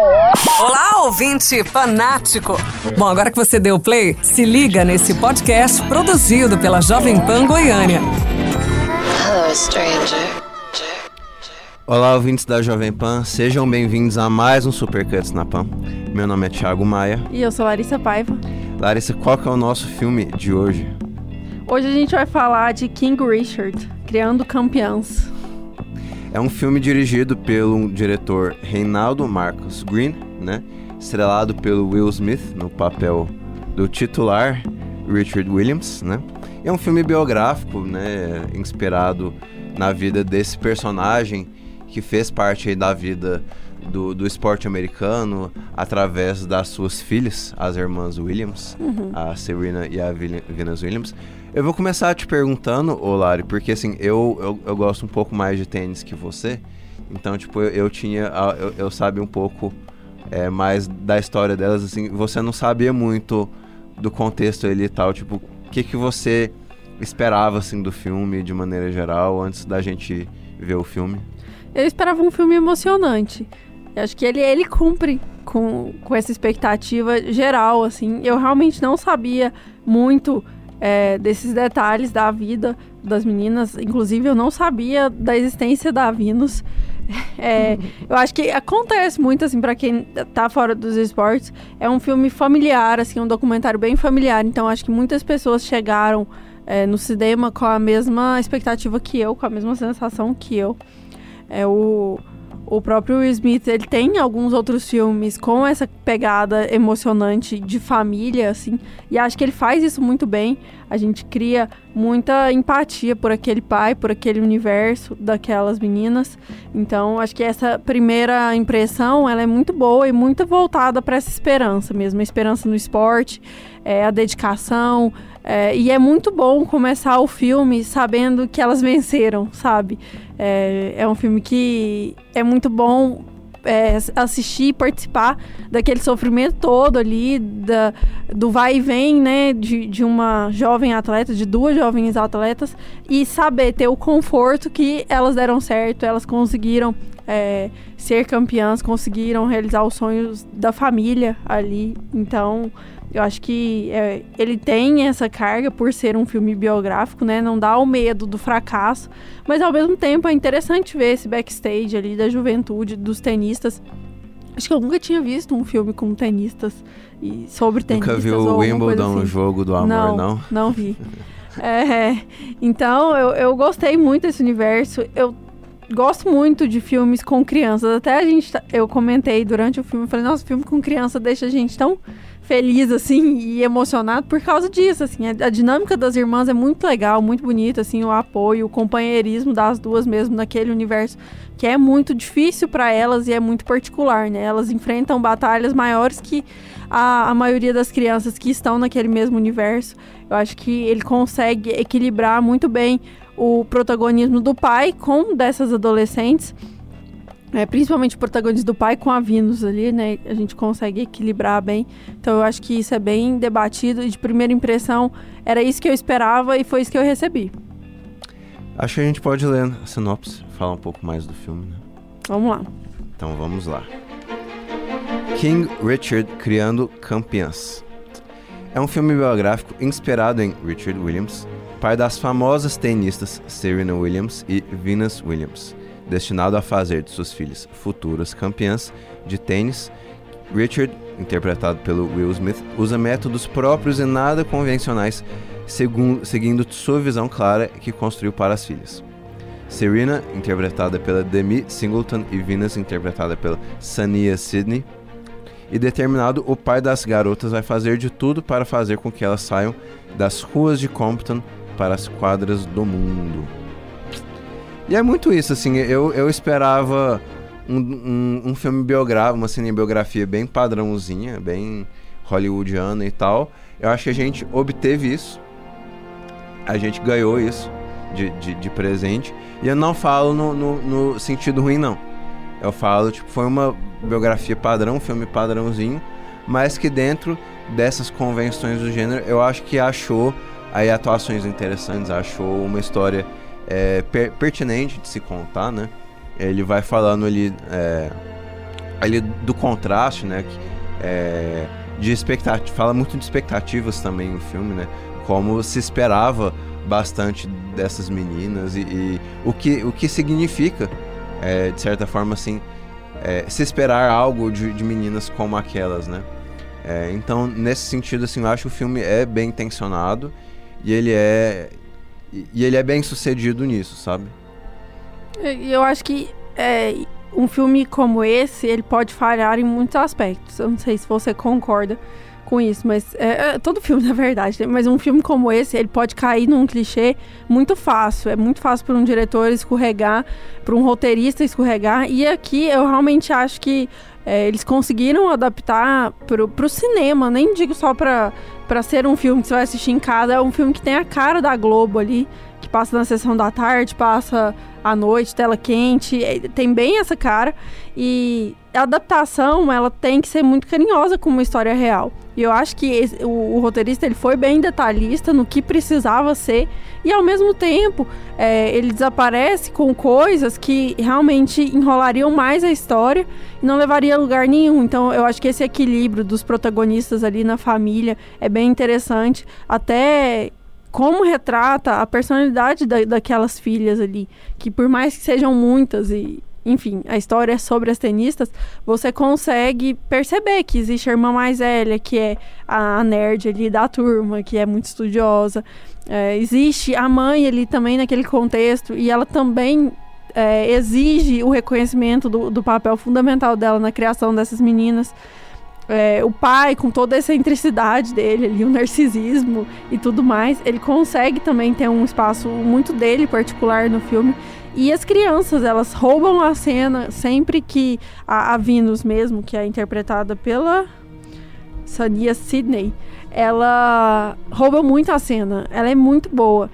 Olá, ouvinte fanático! Bom, agora que você deu play, se liga nesse podcast produzido pela Jovem Pan Goiânia. Hello, stranger. Olá, ouvintes da Jovem Pan, sejam bem-vindos a mais um Supercuts na Pan. Meu nome é Thiago Maia. E eu sou Larissa Paiva. Larissa, qual que é o nosso filme de hoje? Hoje a gente vai falar de King Richard, Criando Campeãs. É um filme dirigido pelo diretor Reinaldo Marcos Green, né? Estrelado pelo Will Smith no papel do titular Richard Williams, né? É um filme biográfico, né? Inspirado na vida desse personagem que fez parte da vida do, do esporte americano através das suas filhas, as irmãs Williams, uhum. a Serena e a Venus Williams. Eu vou começar te perguntando, ô Lari, porque assim, eu, eu, eu, gosto um pouco mais de tênis que você. Então, tipo, eu, eu tinha. Eu, eu sabia um pouco é, mais da história delas, assim. Você não sabia muito do contexto ali e tal. Tipo, o que, que você esperava, assim, do filme de maneira geral, antes da gente ver o filme? Eu esperava um filme emocionante. Eu acho que ele, ele cumpre com, com essa expectativa geral, assim. Eu realmente não sabia muito é, desses detalhes da vida das meninas. Inclusive, eu não sabia da existência da Venus. É, eu acho que acontece muito, assim, para quem tá fora dos esportes. É um filme familiar, assim, um documentário bem familiar. Então, acho que muitas pessoas chegaram é, no cinema com a mesma expectativa que eu, com a mesma sensação que eu. É o o próprio Will Smith, ele tem alguns outros filmes com essa pegada emocionante de família, assim, e acho que ele faz isso muito bem. A gente cria muita empatia por aquele pai, por aquele universo daquelas meninas. Então, acho que essa primeira impressão, ela é muito boa e muito voltada para essa esperança mesmo, a esperança no esporte, é, a dedicação, é, e é muito bom começar o filme sabendo que elas venceram, sabe? É, é um filme que é muito bom é, assistir participar daquele sofrimento todo ali, da, do vai e vem, né, de, de uma jovem atleta, de duas jovens atletas, e saber ter o conforto que elas deram certo, elas conseguiram é, ser campeãs, conseguiram realizar os sonhos da família ali. Então, eu acho que é, ele tem essa carga por ser um filme biográfico, né? Não dá o medo do fracasso, mas ao mesmo tempo é interessante ver esse backstage ali da juventude, dos tenistas. Acho que eu nunca tinha visto um filme com tenistas e sobre tenistas. Nunca viu o Wimbledon, assim. o jogo do amor, não? Não, não vi. é, então, eu, eu gostei muito desse universo. Eu gosto muito de filmes com crianças. Até a gente, eu comentei durante o filme, falei, nossa, filme com criança deixa a gente tão feliz, assim, e emocionado por causa disso, assim. A, a, dinâmica das irmãs é muito legal, muito bonita, assim, o apoio, o companheirismo das duas mesmo naquele universo que é muito difícil para elas e é muito particular, né? Elas enfrentam batalhas maiores que a, a maioria das crianças que estão naquele mesmo universo. Eu acho que ele consegue equilibrar muito bem o protagonismo do pai com dessas adolescentes é, principalmente o protagonismo do pai com a Venus ali, né? A gente consegue equilibrar bem. Então eu acho que isso é bem debatido e de primeira impressão era isso que eu esperava e foi isso que eu recebi. Acho que a gente pode ler a sinopse, falar um pouco mais do filme, né? Vamos lá. Então vamos lá. King Richard criando campeãs. É um filme biográfico inspirado em Richard Williams, pai das famosas tenistas Serena Williams e Venus Williams destinado a fazer de suas filhas futuras campeãs de tênis. Richard, interpretado pelo Will Smith, usa métodos próprios e nada convencionais, segundo, seguindo sua visão clara que construiu para as filhas. Serena, interpretada pela Demi Singleton, e Venus, interpretada pela Sania Sidney. E determinado, o pai das garotas vai fazer de tudo para fazer com que elas saiam das ruas de Compton para as quadras do mundo. E é muito isso, assim, eu, eu esperava um, um, um filme biográfico, uma cinebiografia bem padrãozinha, bem hollywoodiana e tal. Eu acho que a gente obteve isso. A gente ganhou isso de, de, de presente. E eu não falo no, no, no, sentido ruim, não. Eu falo, tipo, foi uma biografia padrão, um filme padrãozinho, mas que dentro dessas convenções do gênero, eu acho que achou aí atuações interessantes, achou uma história é, per pertinente de se contar, né? Ele vai falando ali é, ali do contraste, né? Que, é, de expectativa, fala muito de expectativas também o filme, né? Como se esperava bastante dessas meninas e, e o, que, o que significa, é, de certa forma, assim, é, se esperar algo de, de, meninas como aquelas, né? É, então, nesse sentido, assim, eu acho que o filme é bem intencionado e ele é e ele é bem sucedido nisso, sabe? Eu acho que é, um filme como esse, ele pode falhar em muitos aspectos. Eu não sei se você concorda com isso, mas é, é, todo filme na verdade, né? mas um filme como esse, ele pode cair num clichê muito fácil. É muito fácil para um diretor escorregar, para um roteirista escorregar. E aqui eu realmente acho que é, eles conseguiram adaptar para o cinema. Nem digo só para para ser um filme que você vai assistir em casa, é um filme que tem a cara da Globo ali, que passa na sessão da tarde, passa à noite, tela quente, é, tem bem essa cara. E a adaptação, ela tem que ser muito carinhosa com uma história real. E eu acho que esse, o, o, roteirista ele foi bem detalhista no que precisava ser e ao mesmo tempo é, ele desaparece com coisas que realmente enrolariam mais a história e não levaria a lugar nenhum. Então eu acho que esse equilíbrio dos protagonistas ali na família é bem interessante. Até como retrata a personalidade da, daquelas filhas ali, que por mais que sejam muitas e enfim, a história é sobre as tenistas, você consegue perceber que existe a irmã mais velha, que é a nerd ali da turma, que é muito estudiosa. É, existe a mãe ali também naquele contexto, e ela também é, exige o reconhecimento do, do papel fundamental dela na criação dessas meninas. É, o pai, com toda essa intricidade dele ali, o narcisismo e tudo mais, ele consegue também ter um espaço muito dele particular no filme. E as crianças, elas roubam a cena sempre que a, a Venus mesmo, que é interpretada pela Sania Sidney, ela rouba muito a cena. Ela é muito boa.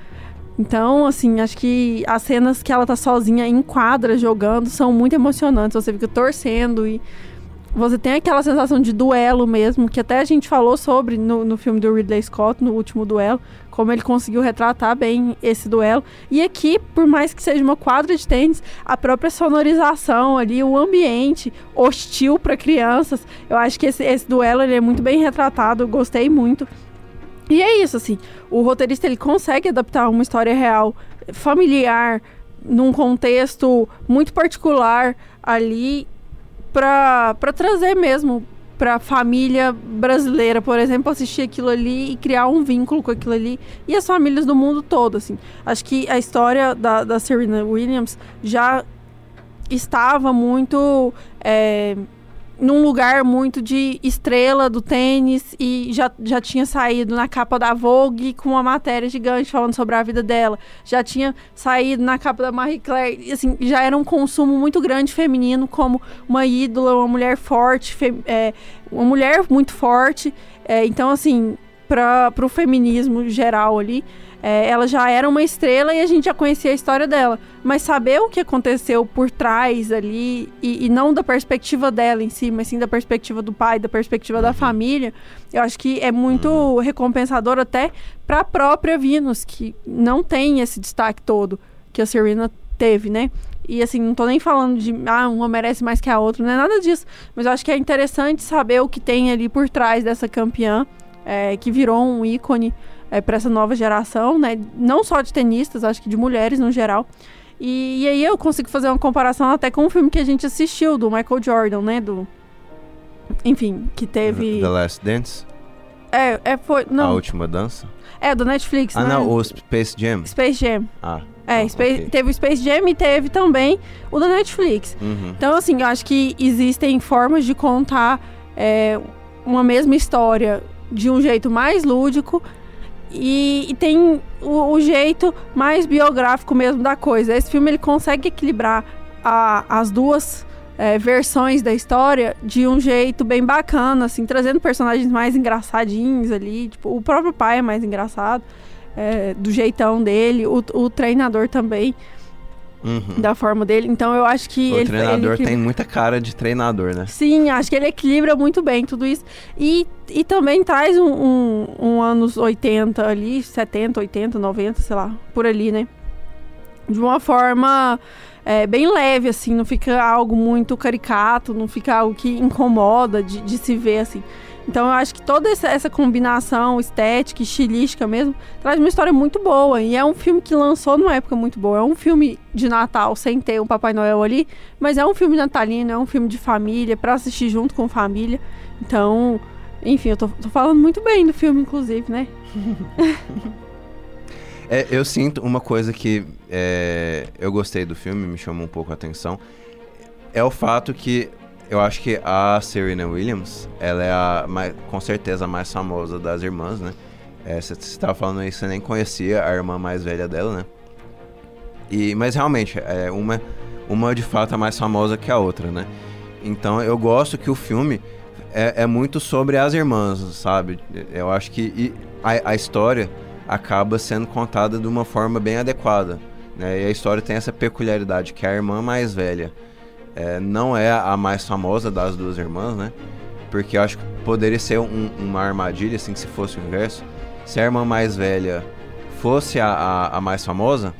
Então, assim, acho que as cenas que ela tá sozinha em quadra jogando são muito emocionantes. Você fica torcendo e você tem aquela sensação de duelo mesmo, que até a gente falou sobre no, no filme do Ridley Scott, no último duelo, como ele conseguiu retratar bem esse duelo. E aqui, por mais que seja uma quadra de tênis, a própria sonorização ali, o ambiente hostil para crianças, eu acho que esse, esse duelo ele é muito bem retratado, eu gostei muito. E é isso, assim, o roteirista ele consegue adaptar uma história real, familiar, num contexto muito particular ali para trazer mesmo para a família brasileira, por exemplo, assistir aquilo ali e criar um vínculo com aquilo ali e as famílias do mundo todo, assim. Acho que a história da, da Serena Williams já estava muito é, num lugar muito de estrela do tênis e já, já tinha saído na capa da Vogue com uma matéria gigante falando sobre a vida dela. Já tinha saído na capa da Marie Claire. Assim, já era um consumo muito grande feminino como uma ídola, uma mulher forte, é, uma mulher muito forte. É, então, assim, para o feminismo geral ali, é, ela já era uma estrela e a gente já conhecia a história dela. Mas saber o que aconteceu por trás ali, e, e, não da perspectiva dela em si, mas sim da perspectiva do pai, da perspectiva da família, eu acho que é muito recompensador até para a própria Venus, que não tem esse destaque todo que a Serena teve, né? E assim, não tô nem falando de ah, uma merece mais que a outra, não é nada disso. Mas eu acho que é interessante saber o que tem ali por trás dessa campeã, é, que virou um ícone é, para essa nova geração, né? Não só de tenistas, acho que de mulheres no geral. E, e, aí eu consigo fazer uma comparação até com o filme que a gente assistiu, do Michael Jordan, né? Do. Enfim, que teve. The Last Dance? É, é foi. Não. A última dança? É, do Netflix, ah, né? não, o Space Jam. Space Jam. Ah. É, ah, Space, okay. teve o Space Jam e teve também o da Netflix. Uhum. Então, assim, eu acho que existem formas de contar é, uma mesma história de um jeito mais lúdico e, e tem o, o, jeito mais biográfico mesmo da coisa. Esse filme ele consegue equilibrar a, as duas é, versões da história de um jeito bem bacana, assim, trazendo personagens mais engraçadinhos ali. Tipo, o próprio pai é mais engraçado, é, do jeitão dele, o, o treinador também. Uhum. da forma dele. Então eu acho que. O ele, treinador ele tem muita cara de treinador, né? Sim, acho que ele equilibra muito bem tudo isso. E, e também traz um, um, um anos 80 ali, 70, 80, 90, sei lá, por ali, né? De uma forma é, bem leve, assim, não fica algo muito caricato, não fica algo que incomoda de, de se ver, assim. Então eu acho que toda essa, essa, combinação estética e estilística mesmo traz uma história muito boa. E é um filme que lançou numa época muito boa. É um filme de Natal sem ter um Papai Noel ali, mas é um filme natalino, é um filme de família, para assistir junto com família. Então, enfim, eu tô, tô falando muito bem do filme, inclusive, né? é, eu sinto uma coisa que é, eu gostei do filme, me chamou um pouco a atenção. É o fato que eu acho que a Serena Williams, ela é a com certeza a mais famosa das irmãs, né? É, você estava falando aí, você nem conhecia a irmã mais velha dela, né? E, mas realmente, é uma, uma de fato é mais famosa que a outra, né? Então eu gosto que o filme é, é muito sobre as irmãs, sabe? Eu acho que a, a, história acaba sendo contada de uma forma bem adequada. Né? E a história tem essa peculiaridade que a irmã mais velha é, não é a mais famosa das duas irmãs, né? Porque eu acho que poderia ser um, uma armadilha, assim, se fosse o inverso. Se a irmã mais velha fosse a, a, a mais famosa,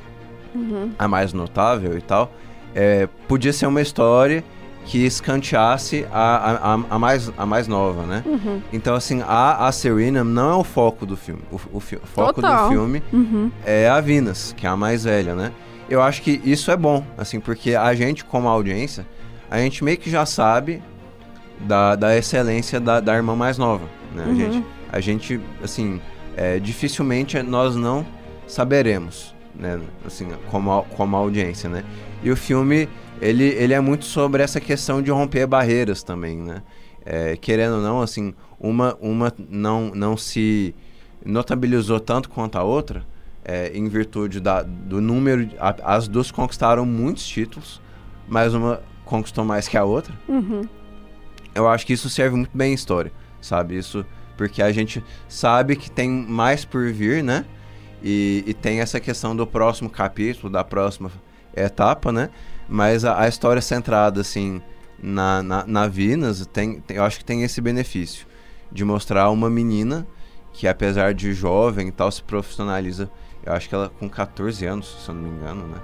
uhum. a mais notável e tal, é, podia ser uma história que escanteasse a, a, a, mais, a mais nova, né? Uhum. Então, assim, a, a Serena não é o foco do filme. O, o, o foco Total. do filme uhum. é a Venus, que é a mais velha, né? Eu acho que isso é bom, assim, porque a gente, como audiência, a gente meio que já sabe da, da excelência da, da irmã mais nova, né? Uhum. A, gente, a gente, assim, é, dificilmente nós não saberemos, né? Assim, como, como audiência, né? E o filme ele, ele é muito sobre essa questão de romper barreiras também, né? É, querendo ou não, assim, uma, uma não, não se notabilizou tanto quanto a outra, é, em virtude da, do número. A, as duas conquistaram muitos títulos, mas uma conquistou mais que a outra. Uhum. Eu acho que isso serve muito bem em história, sabe? Isso porque a gente sabe que tem mais por vir, né? E, e tem essa questão do próximo capítulo, da próxima etapa, né? Mas a, a história centrada, assim, na, na, na Vinas, tem, tem, eu acho que tem esse benefício de mostrar uma menina que, apesar de jovem e tal, se profissionaliza. Eu acho que ela com 14 anos, se eu não me engano, né?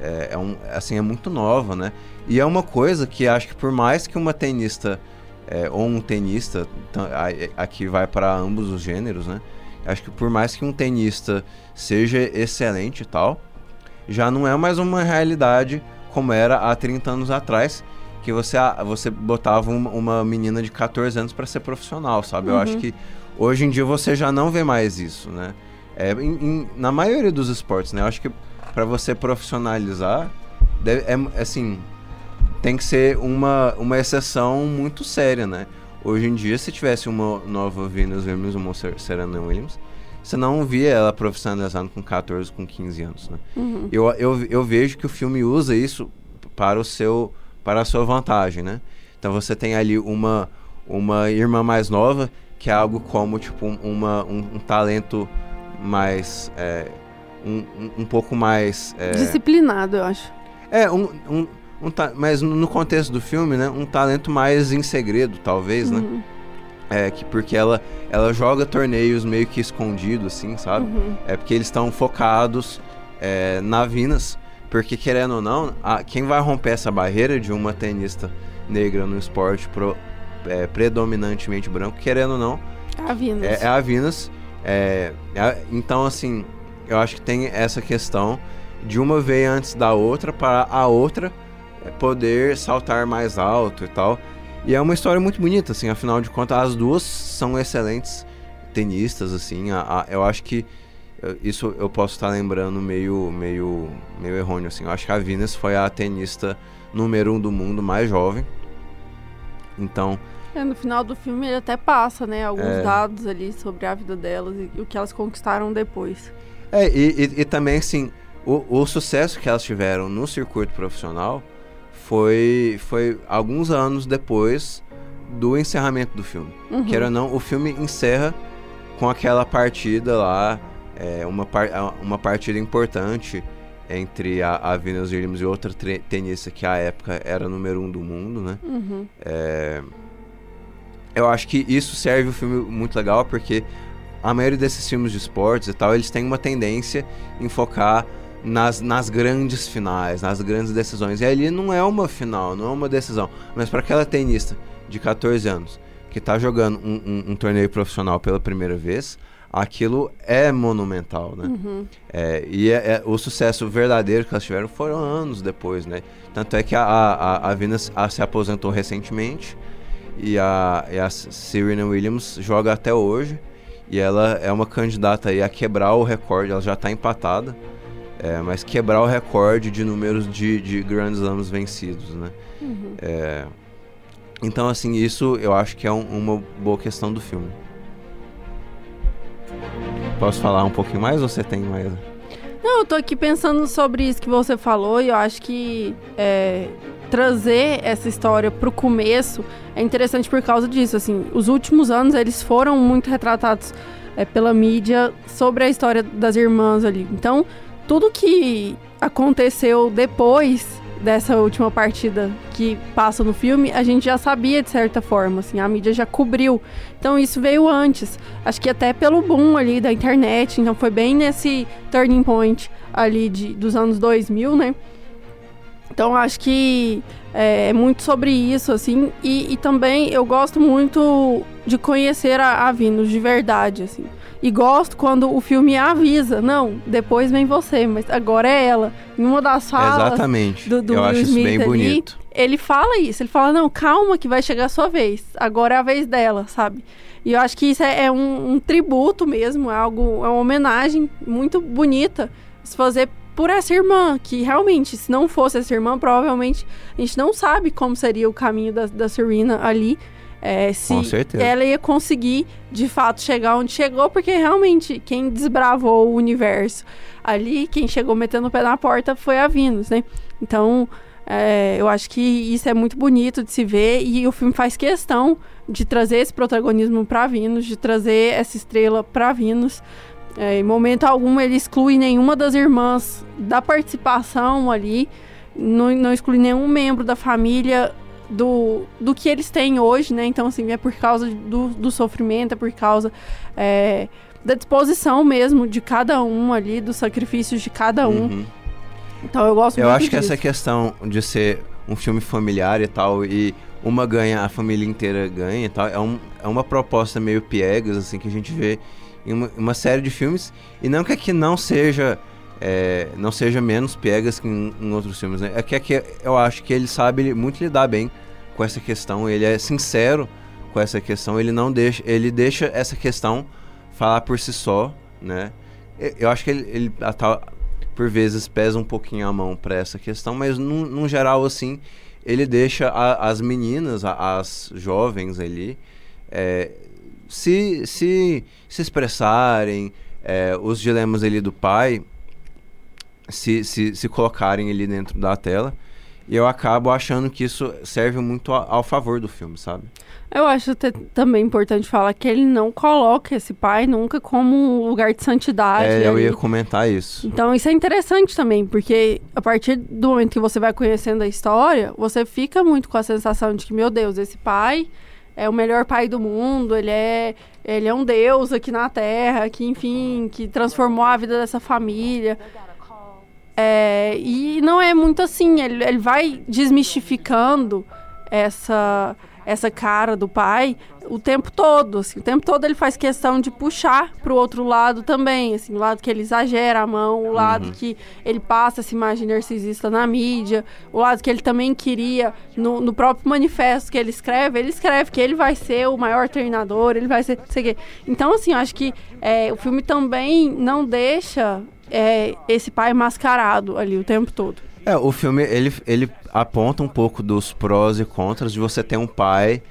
É, é, um, assim, é muito nova, né? E é uma coisa que acho que por mais que uma tenista é, ou um tenista, aqui vai para ambos os gêneros, né? Acho que por mais que um tenista seja excelente e tal, já não é mais uma realidade como era há 30 anos atrás, que você, você botava uma, uma menina de 14 anos para ser profissional, sabe? Uhum. Eu acho uhum. que hoje em dia você já não vê mais isso, né? É, em, em, na maioria dos esportes, né? Eu acho que para você profissionalizar, deve, é, assim, tem que ser uma, uma exceção muito séria, né? Hoje em dia, se tivesse uma nova Venus Williams, uma Serena Williams, você não via ela profissionalizando com 14, com 15 anos, né? Uhum. Eu, eu, eu vejo que o filme usa isso para o seu para a sua vantagem, né? Então você tem ali uma uma irmã mais nova que é algo como tipo uma um, um talento mais é, um, um, pouco mais é... disciplinado, eu acho. É um, um, um mas no contexto do filme, né? Um talento mais em segredo, talvez, né? uhum. né? É, que porque ela, ela joga torneios meio que escondido, assim, sabe? Uhum. É porque eles estão focados é, na Vinas. Porque, querendo ou não, a, quem vai romper essa barreira de uma tenista negra no esporte pro, é, predominantemente branco, querendo ou não, a Vinas. É, é a Vinas. É, é, então, assim, eu acho que tem essa questão de uma veio antes da outra para a outra poder saltar mais alto e tal. E é uma história muito bonita, assim, afinal de contas, as duas são excelentes tenistas, assim. A, a, eu acho que isso eu posso estar lembrando meio, meio, meio errôneo, assim. Eu acho que a Venus foi a tenista número um do mundo mais jovem. Então. É, no final do filme ele até passa, né? Alguns é... dados ali sobre a vida delas e, o que elas conquistaram depois. É, e, e, e também, assim, o, o sucesso que elas tiveram no circuito profissional foi, foi alguns anos depois do encerramento do filme. Uhum. Queira ou não, o filme encerra com aquela partida lá, é, uma, par, uma partida importante entre a, a Venus Williams e outra tenista que à época era número um do mundo, né? Uhum. É, eu acho que isso serve o filme muito legal, porque a maioria desses filmes de esportes e tal, eles têm uma tendência em focar nas, nas grandes finais, nas grandes decisões. E ali não é uma final, não é uma decisão. Mas para aquela tenista de 14 anos que está jogando um, um, um, torneio profissional pela primeira vez, aquilo é monumental, né? Uhum. É, e é, é, o sucesso verdadeiro que elas tiveram foram anos depois, né? Tanto é que a, a, a Venus a, se aposentou recentemente e a, e a Serena Williams joga até hoje. E ela é uma candidata a quebrar o recorde, ela já está empatada, é, mas quebrar o recorde de números de, de Grand Slams vencidos, né? Uhum. É, então, assim, isso eu acho que é um, uma boa questão do filme. Posso falar um pouquinho mais ou você tem mais? Não, eu tô aqui pensando sobre isso que você falou e eu acho que é, trazer essa história pro começo é interessante por causa disso. Assim, os últimos anos eles foram muito retratados é, pela mídia sobre a história das irmãs ali. Então, tudo que aconteceu depois dessa última partida que passa no filme, a gente já sabia de certa forma, assim, a mídia já cobriu. Então isso veio antes. Acho que até pelo boom ali da internet, então foi bem nesse turning point ali de, dos anos 2000, né? Então acho que é, é muito sobre isso, assim, e, e, também eu gosto muito de conhecer a, a Venus de verdade, assim. E gosto quando o filme avisa, não, depois vem você, mas agora é ela. Em uma das falas Exatamente. do, do Eu Will acho isso Smith bem ali, bonito. ele fala isso, ele fala, não, calma que vai chegar a sua vez. Agora é a vez dela, sabe? E eu acho que isso é, é um, um tributo mesmo, é algo, é uma homenagem muito bonita se fazer por essa irmã, que realmente, se não fosse essa irmã, provavelmente a gente não sabe como seria o caminho da, da Serena ali. É, se Com certeza. ela ia conseguir de fato chegar onde chegou, porque realmente quem desbravou o universo ali, quem chegou metendo o pé na porta foi a Venus, né? Então, é, eu acho que isso é muito bonito de se ver e o filme faz questão de trazer esse protagonismo para Venus, de trazer essa estrela para Venus. É, em momento algum ele exclui nenhuma das irmãs da participação ali, não, não exclui nenhum membro da família do, do que eles têm hoje, né? Então, assim, é por causa do, do sofrimento, é por causa é, da disposição mesmo de cada um ali, dos sacrifícios de cada um. Uhum. Então, eu gosto Eu muito acho que disso. essa questão de ser um filme familiar e tal, e uma ganha, a família inteira ganha e tal, é, um, é uma proposta meio piegas, assim, que a gente vê em uma, uma série de filmes. E não que aqui não seja. é, não seja menos piegas que em, em outros filmes, né? É que aqui eu acho que ele sabe muito lidar bem com essa questão, ele é sincero com essa questão, ele não deixa. Ele deixa essa questão falar por si só, né? Eu, acho que ele, ele por vezes pesa um pouquinho a mão para essa questão, mas num, num geral assim, ele deixa a- as meninas, a- as jovens ali, é, se, se, se expressarem, é, os dilemas ali do pai se, se, se colocarem ali dentro da tela. E eu acabo achando que isso serve muito a- ao favor do filme, sabe? Eu acho também importante falar que ele não coloca esse pai nunca como um lugar de santidade. É, eu ali. ia comentar isso. Então isso é interessante também, porque a partir do momento que você vai conhecendo a história, você fica muito com a sensação de que, meu Deus, esse pai é o melhor pai do mundo, ele é, ele é um deus aqui na Terra, que enfim, que transformou a vida dessa família. É, e não é muito assim, ele, ele vai desmistificando essa essa cara do pai o tempo todo, assim, o tempo todo ele faz questão de puxar pro outro lado também, assim, o lado que ele exagera a mão, o lado que ele passa essa imagem narcisista na mídia, o lado que ele também queria no, no próprio manifesto que ele escreve, ele escreve que ele vai ser o maior treinador, ele vai ser, não sei o quê. Então, assim, eu acho que é, o filme também não deixa é, esse pai mascarado ali o tempo todo. É, o filme ele, ele aponta um pouco dos prós e contras de você ter um pai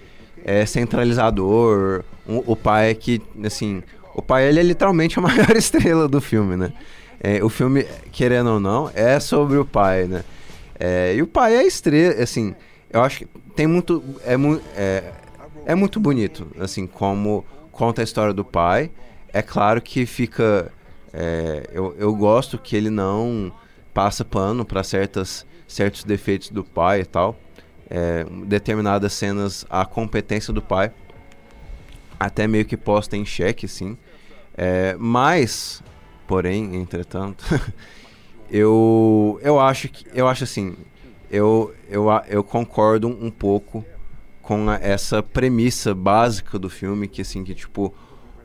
é, centralizador, um- o pai que, assim, o pai ele é literalmente a maior estrela do filme, né? É, o filme, querendo ou não, é sobre o pai, né? É, e o pai é estrela, assim, eu acho que tem muito, é, é, é muito bonito, assim, como conta a história do pai. É claro que fica, é, eu, eu gosto que ele não passa pano para certas certos defeitos do pai e tal. É, determinadas cenas, a competência do pai até meio que posta em xeque, sim. É, mas, porém, entretanto, eu eu acho que eu acho assim, eu eu, eu concordo um pouco com a- essa premissa básica do filme que assim que tipo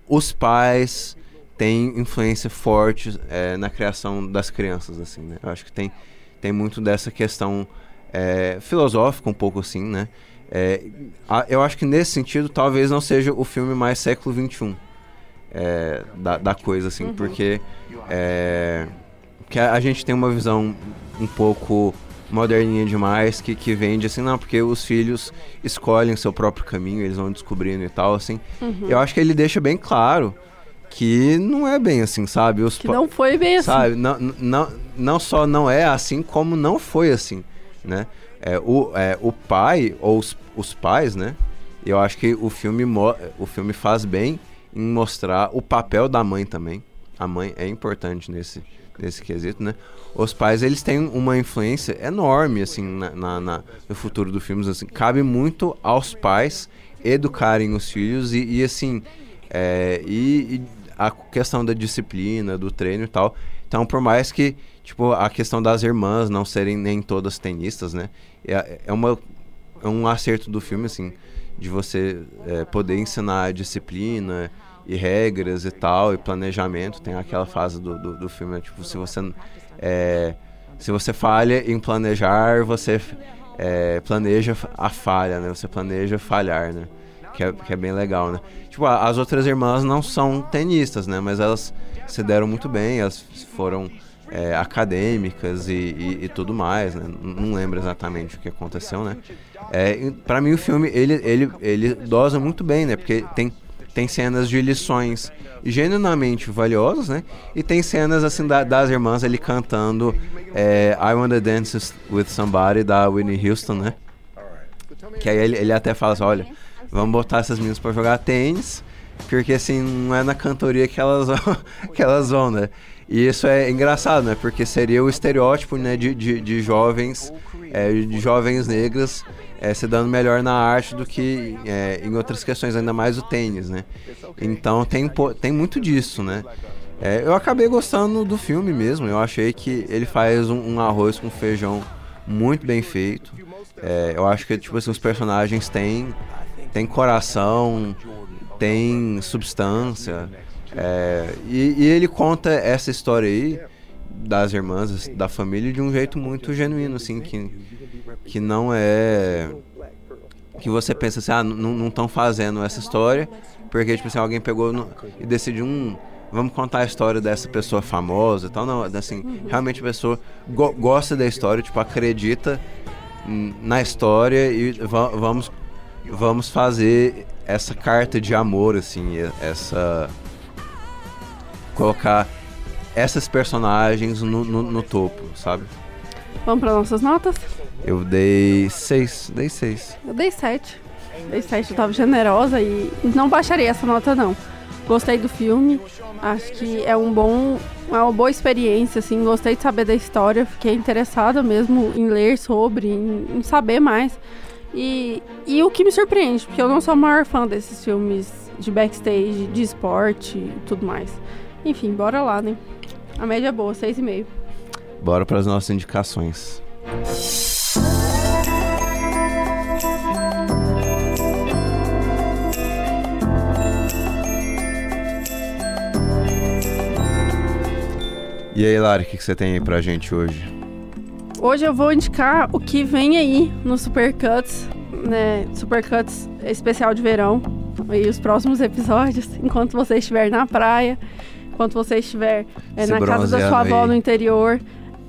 os pais têm influência forte é, na criação das crianças assim, né? Eu acho que tem tem muito dessa questão é, filosófica um pouco assim, né? É, a- eu acho que nesse sentido talvez não seja o filme mais século XXI é, da, da coisa, assim, porque é, que a, a gente tem uma visão um pouco moderninha demais que, que vende assim, não, porque os filhos escolhem seu próprio caminho, eles vão descobrindo e tal, assim. Eu acho que ele deixa bem claro que não é bem assim, sabe? Os Que não foi bem assim. Sabe, não, não, não só não é assim, como não foi assim, né? É, o, é, o pai, ou os, os pais, né? Eu acho que o filme, o filme faz bem em mostrar o papel da mãe também. A mãe é importante nesse, nesse quesito, né? Os pais, eles têm uma influência enorme, assim, na, na- na- no futuro do filme. Assim, cabe muito aos pais educarem os filhos e, e, assim, é, e, e a questão da disciplina, do treino e tal. Então, por mais que, tipo, a questão das irmãs não serem nem todas tenistas, né? É, é, uma, é um acerto do filme, assim, de você é, poder ensinar disciplina e regras e tal, e planejamento. Tem aquela fase do, do, do filme, né? tipo, se você, é, se você falha em planejar, você é, planeja a falha, né? Você planeja falhar, né? Que é, que é bem legal, né? Tipo, as outras irmãs não são tenistas, né? Mas elas se deram muito bem, elas foram é, acadêmicas e, e, e tudo mais, né? Não lembro exatamente o que aconteceu, né? É, pra mim o filme, ele, ele, ele dosa muito bem, né? Porque tem, tem cenas de lições genuinamente valiosas, né? E tem cenas, assim, da- das irmãs ali cantando é, I Wanna Dance With Somebody, da Whitney Houston, né? Que aí ele, ele até fala assim, olha, vamos botar essas meninas pra jogar tênis, porque assim, não é na cantoria que elas vão, que elas vão, né? E isso é engraçado, né? Porque seria o estereótipo, né, de, de, de jovens, é, de jovens negras é, se dando melhor na arte do que é, em outras questões, ainda mais o tênis, né? Então tem, tem muito disso, né? É, eu acabei gostando do filme mesmo, eu achei que ele faz um, um arroz com feijão muito bem feito. É, eu acho que tipo assim, os personagens têm, têm coração, têm substância. é, e, e ele conta essa história aí das irmãs, da família, de um jeito muito genuíno, assim, que, que não é. Que você pensa assim, ah, não estão fazendo essa história, porque tipo assim, alguém pegou no- e decidiu um. Vamos contar a história dessa pessoa famosa e tal. Não, assim, realmente a pessoa go- gosta da história, tipo, acredita na história e va- vamos vamos fazer essa carta de amor assim essa colocar essas personagens no, no, no topo sabe Vamos para nossas notas? eu dei seis dei seis Eu dei 7. Dei 7, eu tava generosa e não baixaria essa nota não. Gostei do filme, acho que é um bom, é uma boa experiência, assim, gostei de saber da história, fiquei interessada mesmo em ler sobre, em, em saber mais. E, e o que me surpreende, porque eu não sou a maior fã desses filmes de backstage, de esporte e tudo mais. Enfim, bora lá, né? A média é boa, 6,5. bora para as nossas indicações e aí Lari o que, você tem aí pra gente hoje Hoje eu vou indicar o que vem aí no Supercuts, né? Supercuts especial de verão. E os próximos episódios, enquanto você estiver na praia, enquanto você estiver é, na casa da sua avó aí. no interior,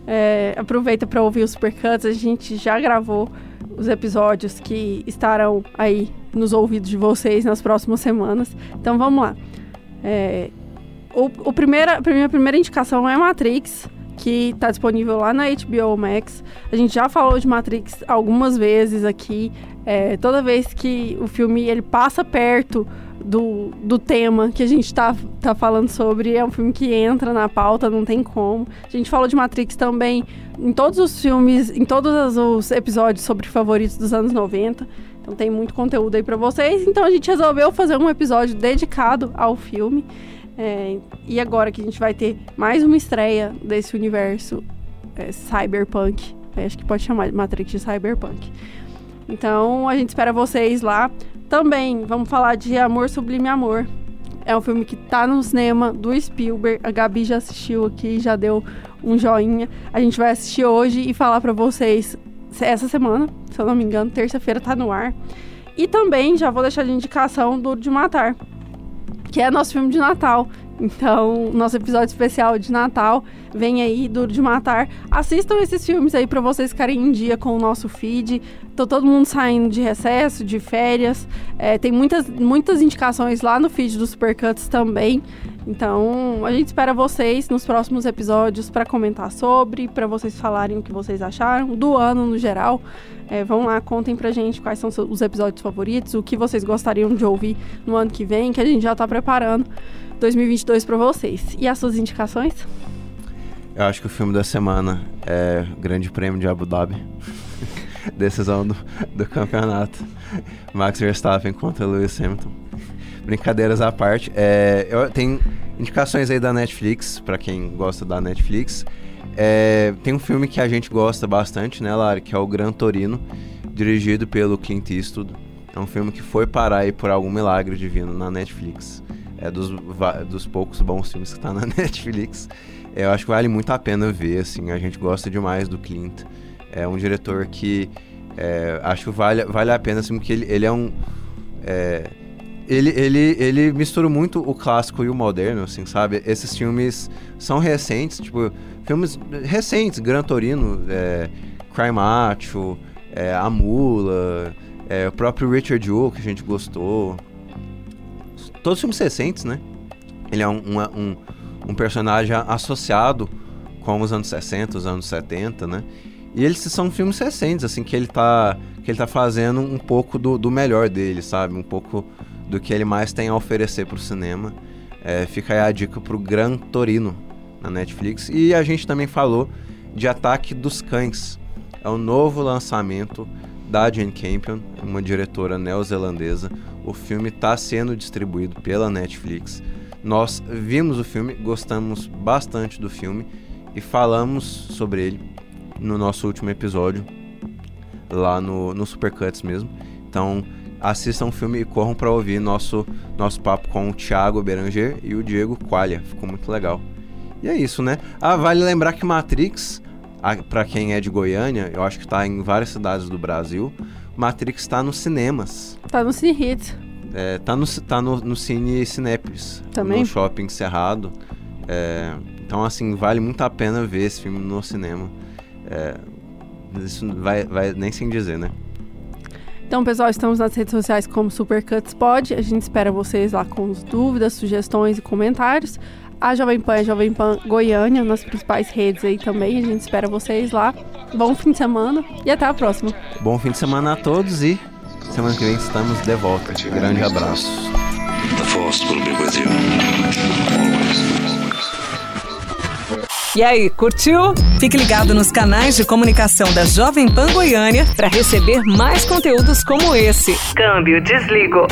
é, aproveita para ouvir os Supercuts. A gente já gravou os episódios que estarão aí nos ouvidos de vocês nas próximas semanas. Então vamos lá. É, o, o primeira, a minha primeira indicação é Matrix, que está disponível lá na HBO Max. A gente já falou de Matrix algumas vezes aqui. É, toda vez que o filme ele passa perto do, do tema que a gente tá, tá falando sobre, é um filme que entra na pauta, não tem como. A gente falou de Matrix também em todos os filmes, em todos os episódios sobre favoritos dos anos 90. Então tem muito conteúdo aí pra vocês. Então a gente resolveu fazer um episódio dedicado ao filme. É, e agora que a gente vai ter mais uma estreia desse universo é, cyberpunk. É, acho que pode chamar de Matrix de cyberpunk. Então a gente espera vocês lá. Também vamos falar de Amor Sublime Amor. É um filme que tá no cinema do Spielberg. A Gabi já assistiu aqui, já deu um joinha. A gente vai assistir hoje e falar para vocês essa semana, se eu não me engano, terça-feira tá no ar. E também já vou deixar de indicação Duro de Matar, que é nosso filme de Natal. Então, nosso episódio especial de Natal vem aí, Duro de Matar. Assistam esses filmes aí para vocês ficarem em dia com o nosso feed. Tô todo mundo saindo de recesso, de férias. É, tem muitas, muitas indicações lá no feed do Supercuts também. Então, a gente espera vocês nos próximos episódios para comentar sobre, para vocês falarem o que vocês acharam do ano no geral. É, vão lá, contem pra gente quais são os episódios favoritos, o que vocês gostariam de ouvir no ano que vem, que a gente já tá preparando 2022 para vocês. E as suas indicações? Eu acho que o filme da semana é Grande Prêmio de Abu Dhabi. Decisão do, do campeonato. Max Verstappen contra Lewis Hamilton. Brincadeiras à parte, é, eu tenho indicações aí da Netflix, para quem gosta da Netflix. É, tem um filme que a gente gosta bastante, né, Lara? Que é o Gran Torino, dirigido pelo Clint Eastwood. É um filme que foi parar aí por algum milagre divino na Netflix. É dos, dos poucos bons filmes que tá na Netflix. É, eu acho que vale muito a pena ver, assim. A gente gosta demais do Clint. É um diretor que é, acho que vale, vale a pena, assim, porque ele, ele é um... É, ele, ele, ele mistura muito o clássico e o moderno, assim, sabe? Esses filmes são recentes, tipo, filmes recentes, Gran Torino, é, Cry Macho, é, A Mula, é, o próprio Richard Jewell, que a gente gostou. Todos filmes recentes, né? Ele é um, um, um personagem associado com os anos 60, os anos 70, né? E eles são filmes recentes, assim, que ele tá, que ele tá fazendo um pouco do, do melhor dele, sabe? Um pouco do que ele mais tem a oferecer para o cinema. É, fica aí a dica para o Gran Torino na Netflix. E a gente também falou de Ataque dos Cães. É o novo lançamento da Jane Campion, uma diretora neozelandesa. O filme está sendo distribuído pela Netflix. Nós vimos o filme, gostamos bastante do filme e falamos sobre ele no nosso último episódio, lá no, no Supercuts mesmo. Então, assistam o filme e corram para ouvir nosso, nosso papo com o Thiago Beranger e o Diego Qualia. Ficou muito legal. E é isso, né? Ah, vale lembrar que Matrix, para quem é de Goiânia, eu acho que tá em várias cidades do Brasil, Matrix tá nos cinemas. Tá no Cine Hits. É, tá no, tá no, no Cine Cinépolis. Também? No Shopping Cerrado. É, então, assim, vale muito a pena ver esse filme no cinema. É, isso vai, vai nem sem dizer, né? Então, pessoal, estamos nas redes sociais como Supercuts Pod. A gente espera vocês lá com dúvidas, sugestões e comentários. A Jovem Pan é Jovem Pan Goiânia, nas principais redes aí também. A gente espera vocês lá. Bom fim de semana e até a próxima. Bom fim de semana a todos e semana que vem estamos de volta. Grande abraço. E aí, curtiu? Fique ligado nos canais de comunicação da Jovem Pan Goiânia para receber mais conteúdos como esse. Câmbio, desligo.